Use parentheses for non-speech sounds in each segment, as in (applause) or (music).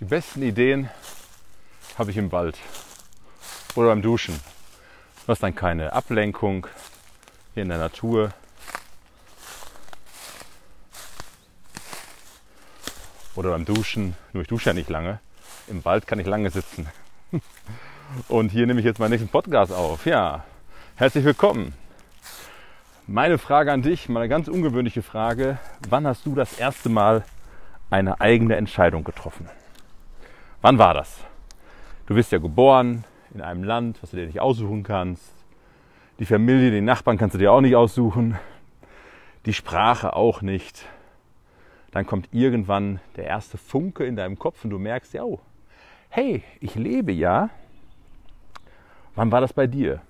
die besten Ideen habe ich im Wald oder beim Duschen. Du hast dann keine Ablenkung hier in der Natur. Oder beim Duschen, nur ich dusche ja nicht lange. Im Wald kann ich lange sitzen. (laughs) Und hier nehme ich jetzt meinen nächsten Podcast auf. Ja, herzlich willkommen. Meine Frage an dich, meine ganz ungewöhnliche Frage. Wann hast du das erste Mal eine eigene Entscheidung getroffen? Wann war das? Du bist ja geboren in einem Land, was du dir nicht aussuchen kannst. Die Familie, den Nachbarn kannst du dir auch nicht aussuchen. Die Sprache auch nicht. Dann kommt irgendwann der erste Funke in deinem Kopf und du merkst, ja, oh, hey, ich lebe ja. Wann war das bei dir?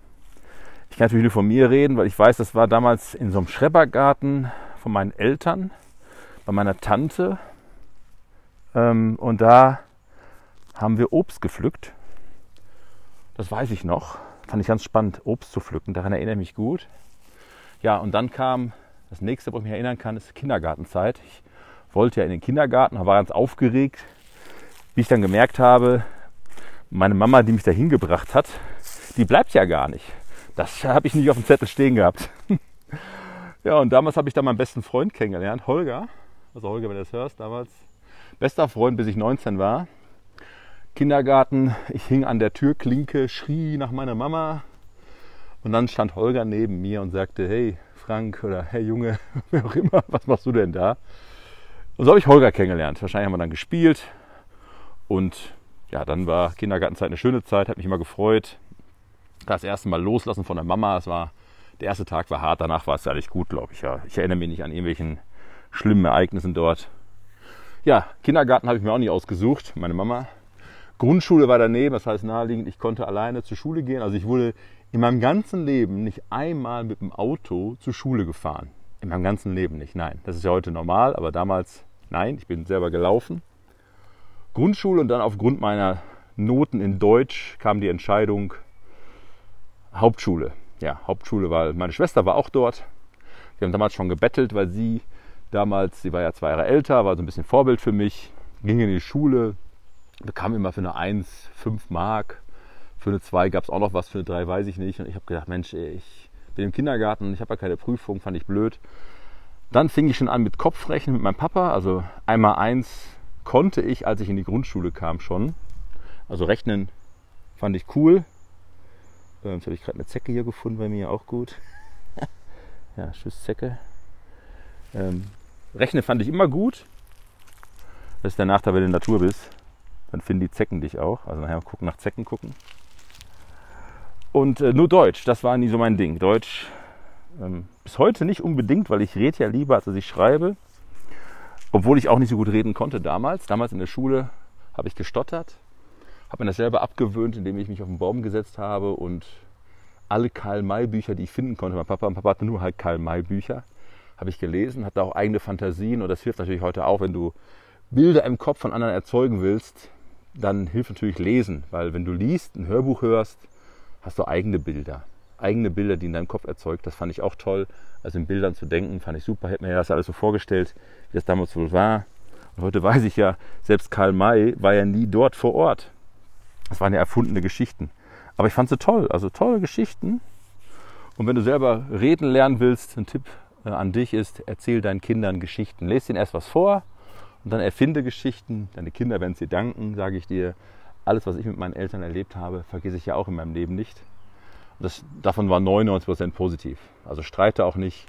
Ich kann natürlich nur von mir reden, weil ich weiß, das war damals in so einem Schrebergarten von meinen Eltern, bei meiner Tante. Ähm, und da haben wir Obst gepflückt. Das weiß ich noch. Fand ich ganz spannend, Obst zu pflücken. Daran erinnere ich mich gut. Ja, und dann kam das nächste, wo ich mich erinnern kann, ist Kindergartenzeit. Ich wollte ja in den Kindergarten, war ganz aufgeregt, wie ich dann gemerkt habe, meine Mama, die mich da hingebracht hat, die bleibt ja gar nicht. Das (laughs) habe ich nicht auf dem Zettel stehen gehabt. (laughs) ja, und damals habe ich dann meinen besten Freund kennengelernt, Holger. Also Holger, wenn du das hörst, damals bester Freund, bis ich 19 war. Kindergarten, ich hing an der Türklinke, schrie nach meiner Mama. Und dann stand Holger neben mir und sagte, hey Frank oder hey Junge, (laughs) wer auch immer, was machst du denn da? Und so habe ich Holger kennengelernt. Wahrscheinlich haben wir dann gespielt. Und ja, dann war Kindergartenzeit eine schöne Zeit, hat mich immer gefreut. Das erste Mal loslassen von der Mama, das war, der erste Tag war hart, danach war es alles gut, glaube ich. Ja. Ich erinnere mich nicht an irgendwelchen schlimmen Ereignissen dort. Ja, Kindergarten habe ich mir auch nicht ausgesucht, meine Mama. Grundschule war daneben, das heißt naheliegend, ich konnte alleine zur Schule gehen. Also ich wurde in meinem ganzen Leben nicht einmal mit dem Auto zur Schule gefahren. In meinem ganzen Leben nicht, nein. Das ist ja heute normal, aber damals nein, ich bin selber gelaufen. Grundschule und dann aufgrund meiner Noten in Deutsch kam die Entscheidung Hauptschule. Ja, Hauptschule, weil meine Schwester war auch dort. Wir haben damals schon gebettelt, weil sie damals, sie war ja zwei Jahre älter, war so ein bisschen Vorbild für mich, ging in die Schule, bekam immer für eine 1 5 Mark. Für eine 2 gab es auch noch was, für eine 3 weiß ich nicht. Und ich habe gedacht, Mensch, ey, ich bin im Kindergarten, ich habe ja keine Prüfung, fand ich blöd. Dann fing ich schon an mit Kopfrechnen mit meinem Papa. Also einmal eins konnte ich, als ich in die Grundschule kam, schon. Also rechnen fand ich cool. Ähm, jetzt habe ich gerade eine Zecke hier gefunden bei mir, auch gut. (laughs) ja, tschüss Zecke. Ähm, rechnen fand ich immer gut. Das ist der Nachteil, wenn du in der Natur bist dann finden die Zecken dich auch. Also nachher gucken nach Zecken gucken. Und äh, nur Deutsch, das war nie so mein Ding. Deutsch ähm, bis heute nicht unbedingt, weil ich rede ja lieber, als dass ich schreibe. Obwohl ich auch nicht so gut reden konnte damals. Damals in der Schule habe ich gestottert, habe mir das selber abgewöhnt, indem ich mich auf den Baum gesetzt habe und alle Karl-May-Bücher, die ich finden konnte, mein Papa, mein Papa hatte nur halt Karl-May-Bücher, habe ich gelesen, hatte auch eigene Fantasien und das hilft natürlich heute auch, wenn du Bilder im Kopf von anderen erzeugen willst, dann hilft natürlich Lesen, weil wenn du liest, ein Hörbuch hörst, hast du eigene Bilder. Eigene Bilder, die in deinem Kopf erzeugt. Das fand ich auch toll. Also in Bildern zu denken, fand ich super. Hätte mir ja das alles so vorgestellt, wie das damals wohl war. Und heute weiß ich ja, selbst Karl May war ja nie dort vor Ort. Das waren ja erfundene Geschichten. Aber ich fand sie toll. Also tolle Geschichten. Und wenn du selber reden lernen willst, ein Tipp äh, an dich ist, erzähl deinen Kindern Geschichten. Lest ihnen erst was vor und dann erfinde Geschichten. Deine Kinder werden sie danken, sage ich dir. Alles, was ich mit meinen Eltern erlebt habe, vergesse ich ja auch in meinem Leben nicht. Das, davon war 99% positiv. Also streite auch nicht,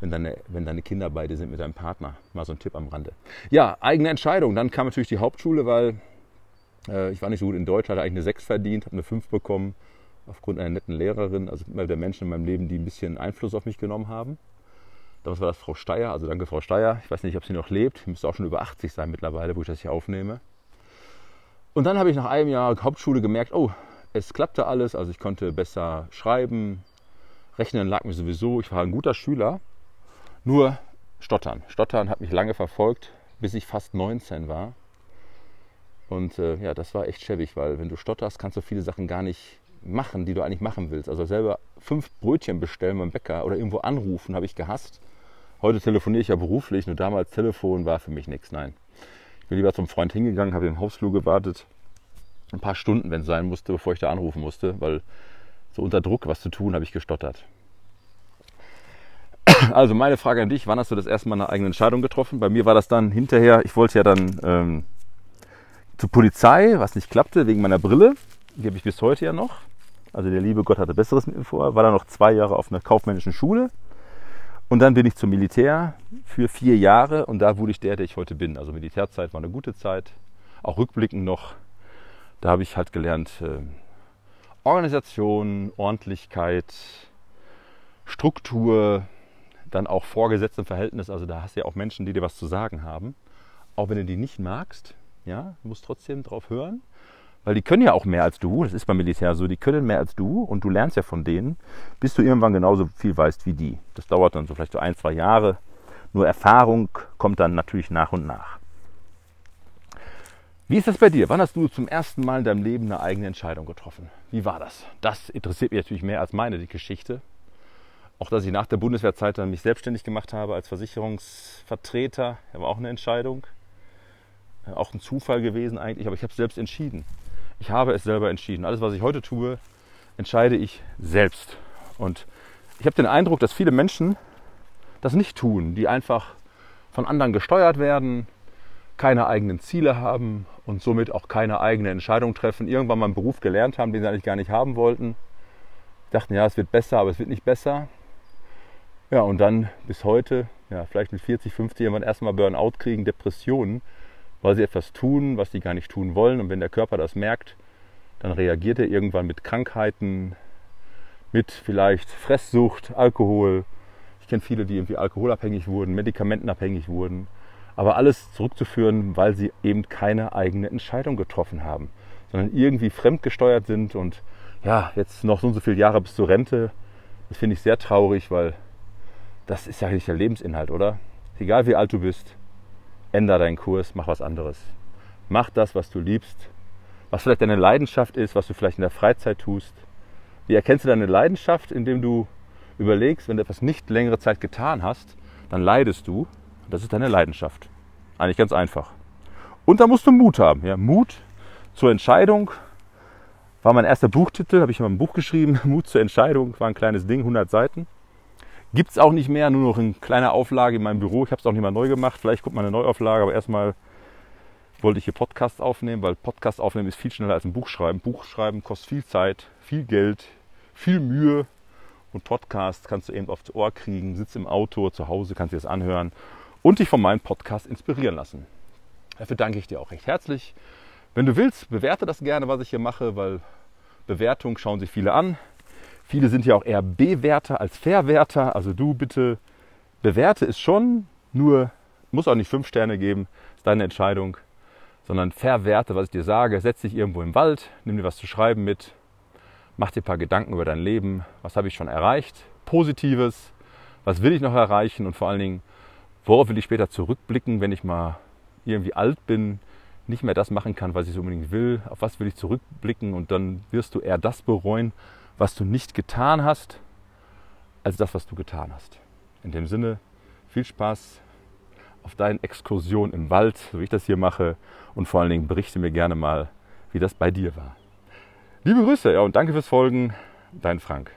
wenn deine, wenn deine Kinder beide sind mit deinem Partner. Mal so ein Tipp am Rande. Ja, eigene Entscheidung. Dann kam natürlich die Hauptschule, weil äh, ich war nicht so gut in Deutsch, hatte eigentlich eine 6 verdient, habe eine 5 bekommen aufgrund einer netten Lehrerin, also der Menschen in meinem Leben, die ein bisschen Einfluss auf mich genommen haben. Damals war das Frau Steyer, also danke Frau Steyer. Ich weiß nicht, ob sie noch lebt. Müsste auch schon über 80 sein mittlerweile, wo ich das hier aufnehme. Und dann habe ich nach einem Jahr Hauptschule gemerkt, oh, es klappte alles. Also ich konnte besser schreiben. Rechnen lag mir sowieso. Ich war ein guter Schüler. Nur Stottern. Stottern hat mich lange verfolgt, bis ich fast 19 war. Und äh, ja, das war echt schäbig, weil wenn du stotterst, kannst du viele Sachen gar nicht machen, die du eigentlich machen willst. Also selber fünf Brötchen bestellen beim Bäcker oder irgendwo anrufen, habe ich gehasst. Heute telefoniere ich ja beruflich, nur damals Telefon war für mich nichts, nein. Ich bin lieber zum Freund hingegangen, habe im Hausflur gewartet. Ein paar Stunden, wenn es sein musste, bevor ich da anrufen musste, weil so unter Druck was zu tun, habe ich gestottert. (clears throat) Also meine Frage an dich, wann hast du das erste Mal eine eigene Entscheidung getroffen? Bei mir war das dann hinterher, ich wollte ja dann ähm, zur Polizei, was nicht klappte, wegen meiner Brille. Die habe ich bis heute ja noch. Also der liebe Gott hatte Besseres mit mir vor. War dann noch zwei Jahre auf einer kaufmännischen Schule. Und dann bin ich zum Militär für vier Jahre und da wurde ich der, der ich heute bin. Also Militärzeit war eine gute Zeit. Auch rückblickend noch. Da habe ich halt gelernt, äh, Organisation, Ordentlichkeit, Struktur, dann auch Vorgesetztenverhältnis. Also da hast du ja auch Menschen, die dir was zu sagen haben. Auch wenn du die nicht magst, ja, du musst trotzdem drauf hören, weil die können ja auch mehr als du. Das ist beim Militär so, die können mehr als du und du lernst ja von denen, bis du irgendwann genauso viel weißt wie die. Das dauert dann so vielleicht so ein, zwei Jahre. Nur Erfahrung kommt dann natürlich nach und nach. Wie ist das bei dir? Wann hast du zum ersten Mal in deinem Leben eine eigene Entscheidung getroffen? Wie war das? Das interessiert mich natürlich mehr als meine die Geschichte. Auch dass ich nach der Bundeswehrzeit dann mich selbstständig gemacht habe als Versicherungsvertreter, war auch eine Entscheidung. Auch ein Zufall gewesen eigentlich, aber ich habe es selbst entschieden. Ich habe es selber entschieden. Alles, was ich heute tue, entscheide ich selbst. Und ich habe den Eindruck, dass viele Menschen das nicht tun, die einfach von anderen gesteuert werden, keine eigenen Ziele haben und somit auch keine eigene Entscheidung treffen, irgendwann mal einen Beruf gelernt haben, den sie eigentlich gar nicht haben wollten. Dachten, ja, es wird besser, aber es wird nicht besser. Ja, und dann bis heute, ja, vielleicht mit 40, 50 irgendwann erstmal Burnout kriegen, Depressionen, weil sie etwas tun, was sie gar nicht tun wollen. Und wenn der Körper das merkt, dann reagiert er irgendwann mit Krankheiten, mit vielleicht Fresssucht, Alkohol. Ich kenne viele, die irgendwie alkoholabhängig wurden, medikamentenabhängig wurden. Aber alles zurückzuführen, weil sie eben keine eigene Entscheidung getroffen haben, sondern irgendwie fremdgesteuert sind und ja, jetzt noch so und so viele Jahre bis zur Rente. Das finde ich sehr traurig, weil das ist ja nicht der Lebensinhalt, oder? Egal wie alt du bist, ändere deinen Kurs, mach was anderes. Mach das, was du liebst, was vielleicht deine Leidenschaft ist, was du vielleicht in der Freizeit tust. Wie erkennst du deine Leidenschaft, indem du überlegst, wenn du etwas nicht längere Zeit getan hast, dann leidest du. Das ist deine Leidenschaft. Eigentlich ganz einfach. Und da musst du Mut haben. Ja, Mut zur Entscheidung war mein erster Buchtitel, habe ich mal ein Buch geschrieben. (laughs) Mut zur Entscheidung war ein kleines Ding, 100 Seiten. Gibt es auch nicht mehr, nur noch in kleiner Auflage in meinem Büro. Ich habe es auch nicht mal neu gemacht. Vielleicht kommt mal eine Neuauflage, aber erstmal wollte ich hier Podcast aufnehmen, weil Podcast aufnehmen ist viel schneller als ein Buch schreiben. Buch schreiben kostet viel Zeit, viel Geld, viel Mühe. Und Podcast kannst du eben aufs Ohr kriegen, sitzt im Auto, zu Hause, kannst dir das anhören und dich von meinem Podcast inspirieren lassen. Dafür danke ich dir auch recht herzlich. Wenn du willst, bewerte das gerne, was ich hier mache, weil Bewertung schauen sich viele an. Viele sind ja auch eher Bewerter als Verwerter. Also du bitte bewerte es schon, nur muss auch nicht fünf Sterne geben, ist deine Entscheidung, sondern verwerte, was ich dir sage. Setz dich irgendwo im Wald, nimm dir was zu schreiben mit, mach dir ein paar Gedanken über dein Leben. Was habe ich schon erreicht? Positives. Was will ich noch erreichen? Und vor allen Dingen, worauf will ich später zurückblicken, wenn ich mal irgendwie alt bin, nicht mehr das machen kann, was ich so unbedingt will? Auf was will ich zurückblicken? Und dann wirst du eher das bereuen, was du nicht getan hast, als das, was du getan hast. In dem Sinne, viel Spaß auf deinen Exkursionen im Wald, so wie ich das hier mache. Und vor allen Dingen berichte mir gerne mal, wie das bei dir war. Liebe Grüße ja, und danke fürs Folgen. Dein Frank.